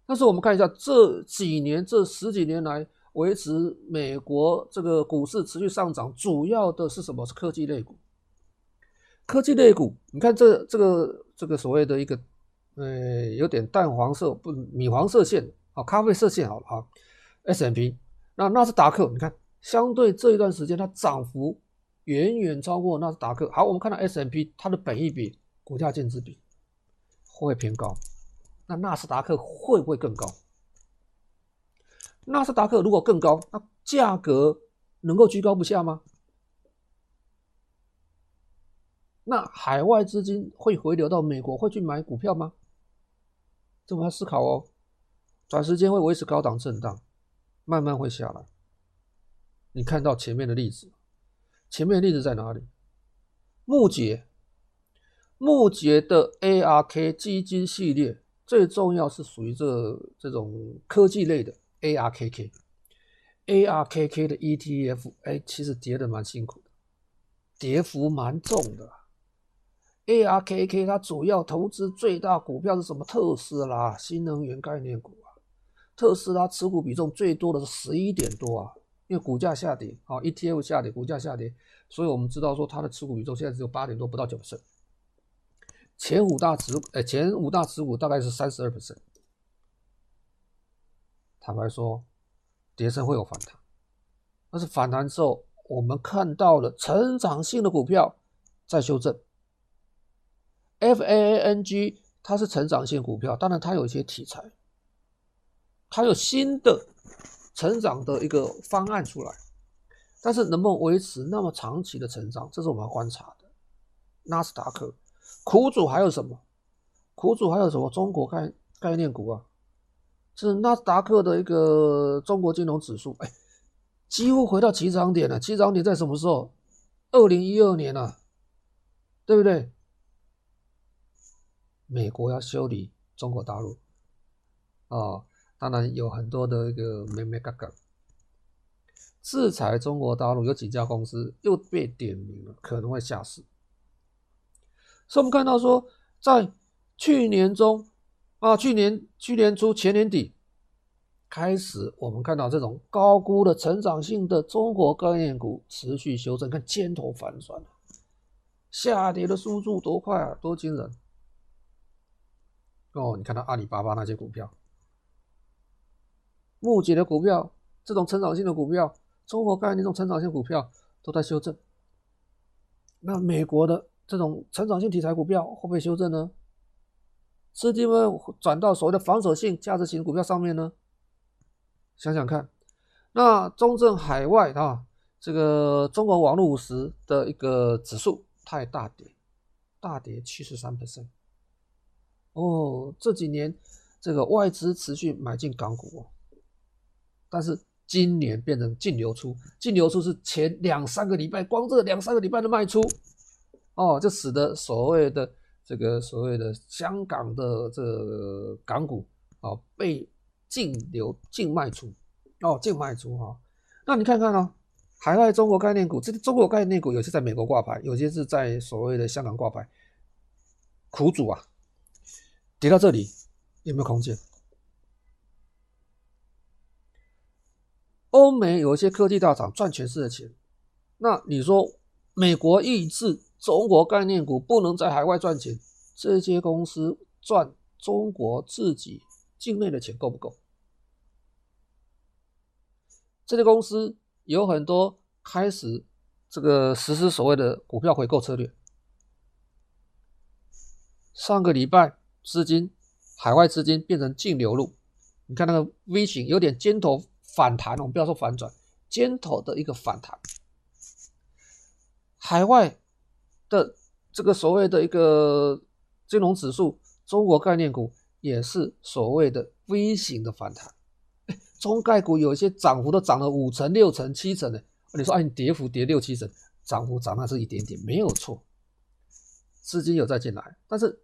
但是我们看一下这几年、这十几年来维持美国这个股市持续上涨，主要的是什么？是科技类股。科技类股，你看这这个这个所谓的一个呃有点淡黄色不米黄色线啊，咖啡色线好了啊。S&P 那纳斯达克，你看相对这一段时间它涨幅远远超过纳斯达克。好，我们看到 S&P 它的本益比、股价净值比。会偏高，那纳斯达克会不会更高？纳斯达克如果更高，那价格能够居高不下吗？那海外资金会回流到美国，会去买股票吗？这我们要思考哦。短时间会维持高档震荡，慢慢会下来。你看到前面的例子，前面的例子在哪里？木杰。木杰的 ARK 基金系列最重要是属于这这种科技类的 ARKK，ARKK 的 ETF，哎，其实跌的蛮辛苦的，跌幅蛮重的。ARKK 它主要投资最大股票是什么？特斯拉，新能源概念股啊。特斯拉持股比重最多的是十一点多啊，因为股价下跌啊，ETF 下跌，股价下跌，所以我们知道说它的持股比重现在只有八点多，不到九成。前五大持，哎，前五大持股大概是三十二 percent。坦白说，跌升会有反弹，但是反弹之后，我们看到了成长性的股票在修正。FANG 它是成长性股票，当然它有一些题材，它有新的成长的一个方案出来，但是能不能维持那么长期的成长，这是我们要观察的。纳斯达克。苦主还有什么？苦主还有什么？中国概概念股啊，是纳斯达克的一个中国金融指数，哎，几乎回到起涨点了。起涨点在什么时候？二零一二年啊，对不对？美国要修理中国大陆啊、当然有很多的一个眉眉角角，制裁中国大陆有几家公司又被点名了，可能会下市。所以我们看到说，在去年中啊，去年去年初、前年底开始，我们看到这种高估的成长性的中国概念股持续修正，看尖头反转，下跌的速度多快啊，多惊人！哦，你看到阿里巴巴那些股票，募集的股票，这种成长性的股票，中国概念这种成长性股票都在修正。那美国的。这种成长性题材股票会不会修正呢？资金会转到所谓的防守性价值型股票上面呢？想想看，那中证海外啊，这个中国网络五十的一个指数太大跌，大跌七十三 percent。哦，这几年这个外资持续买进港股哦，但是今年变成净流出，净流出是前两三个礼拜，光这两三个礼拜的卖出。哦，就使得所谓的这个所谓的香港的这个港股啊、哦、被净流净卖出哦，净卖出哈、那你看看哦，海外中国概念股，这中国概念股有些在美国挂牌，有些是在所谓的香港挂牌。苦主啊，跌到这里有没有空间？欧美有一些科技大厂赚全世界的钱，那你说美国抑制？中国概念股不能在海外赚钱，这些公司赚中国自己境内的钱够不够？这些公司有很多开始这个实施所谓的股票回购策略。上个礼拜资金海外资金变成净流入，你看那个 V 型有点尖头反弹，我们不要说反转，尖头的一个反弹，海外。的这个所谓的一个金融指数，中国概念股也是所谓的 V 型的反弹。中概股有一些涨幅都涨了五成、六成、七成的。你说，哎，你跌幅跌六七成，涨幅涨那是一点点，没有错。资金有再进来，但是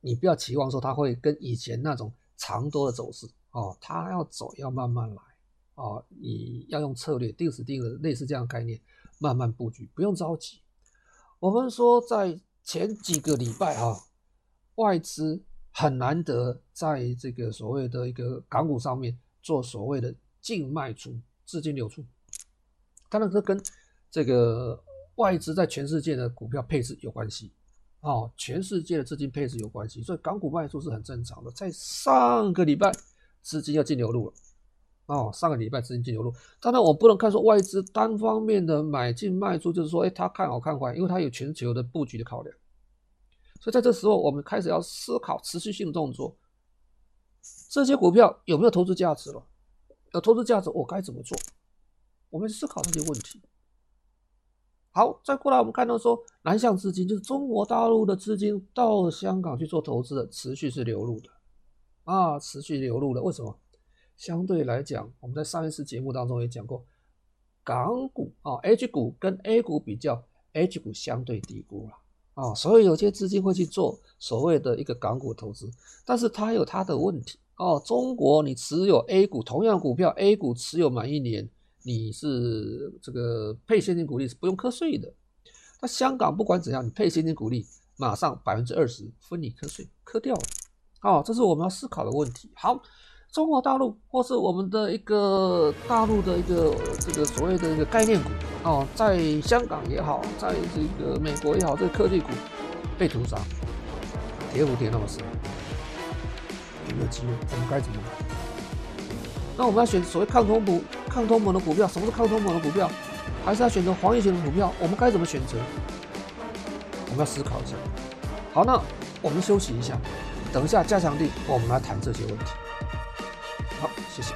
你不要期望说它会跟以前那种长多的走势哦，它要走要慢慢来哦，你要用策略定时定额，类似这样概念，慢慢布局，不用着急。我们说在前几个礼拜啊，外资很难得在这个所谓的一个港股上面做所谓的净卖出，资金流出，当然这跟这个外资在全世界的股票配置有关系。哦，全世界的资金配置有关系，所以港股卖出是很正常的。在上个礼拜，资金要净流入了。哦，上个礼拜资金净流入，当然我不能看说外资单方面的买进卖出，就是说，哎，他看好看坏，因为他有全球的布局的考量。所以在这时候，我们开始要思考持续性的动作，这些股票有没有投资价值了？有投资价值，我该怎么做？我们思考这些问题。好，再过来，我们看到说，南向资金就是中国大陆的资金到香港去做投资的，持续是流入的，啊，持续流入的。为什么？相对来讲，我们在上一次节目当中也讲过，港股啊，H 股跟 A 股比较，H 股相对低估了，啊，所以有些资金会去做所谓的一个港股投资，但是它有它的问题哦。中国你持有 A 股同样股票，A 股持有满一年。你是这个配现金股利是不用课税的，那香港不管怎样，你配现金股利，马上百分之二十分你课税，课掉了，哦，这是我们要思考的问题。好，中国大陆或是我们的一个大陆的一个这个所谓的一个概念股，哦，在香港也好，在这个美国也好，这个科技股被屠杀，跌幅跌那么深，有没有机会？我们该怎么办？那我们要选所谓抗通膨、抗通膨的股票，什么是抗通膨的股票？还是要选择防御型的股票？我们该怎么选择？我们要思考一下。好，那我们休息一下，等一下加强錠，我们来谈这些问题。好，谢谢。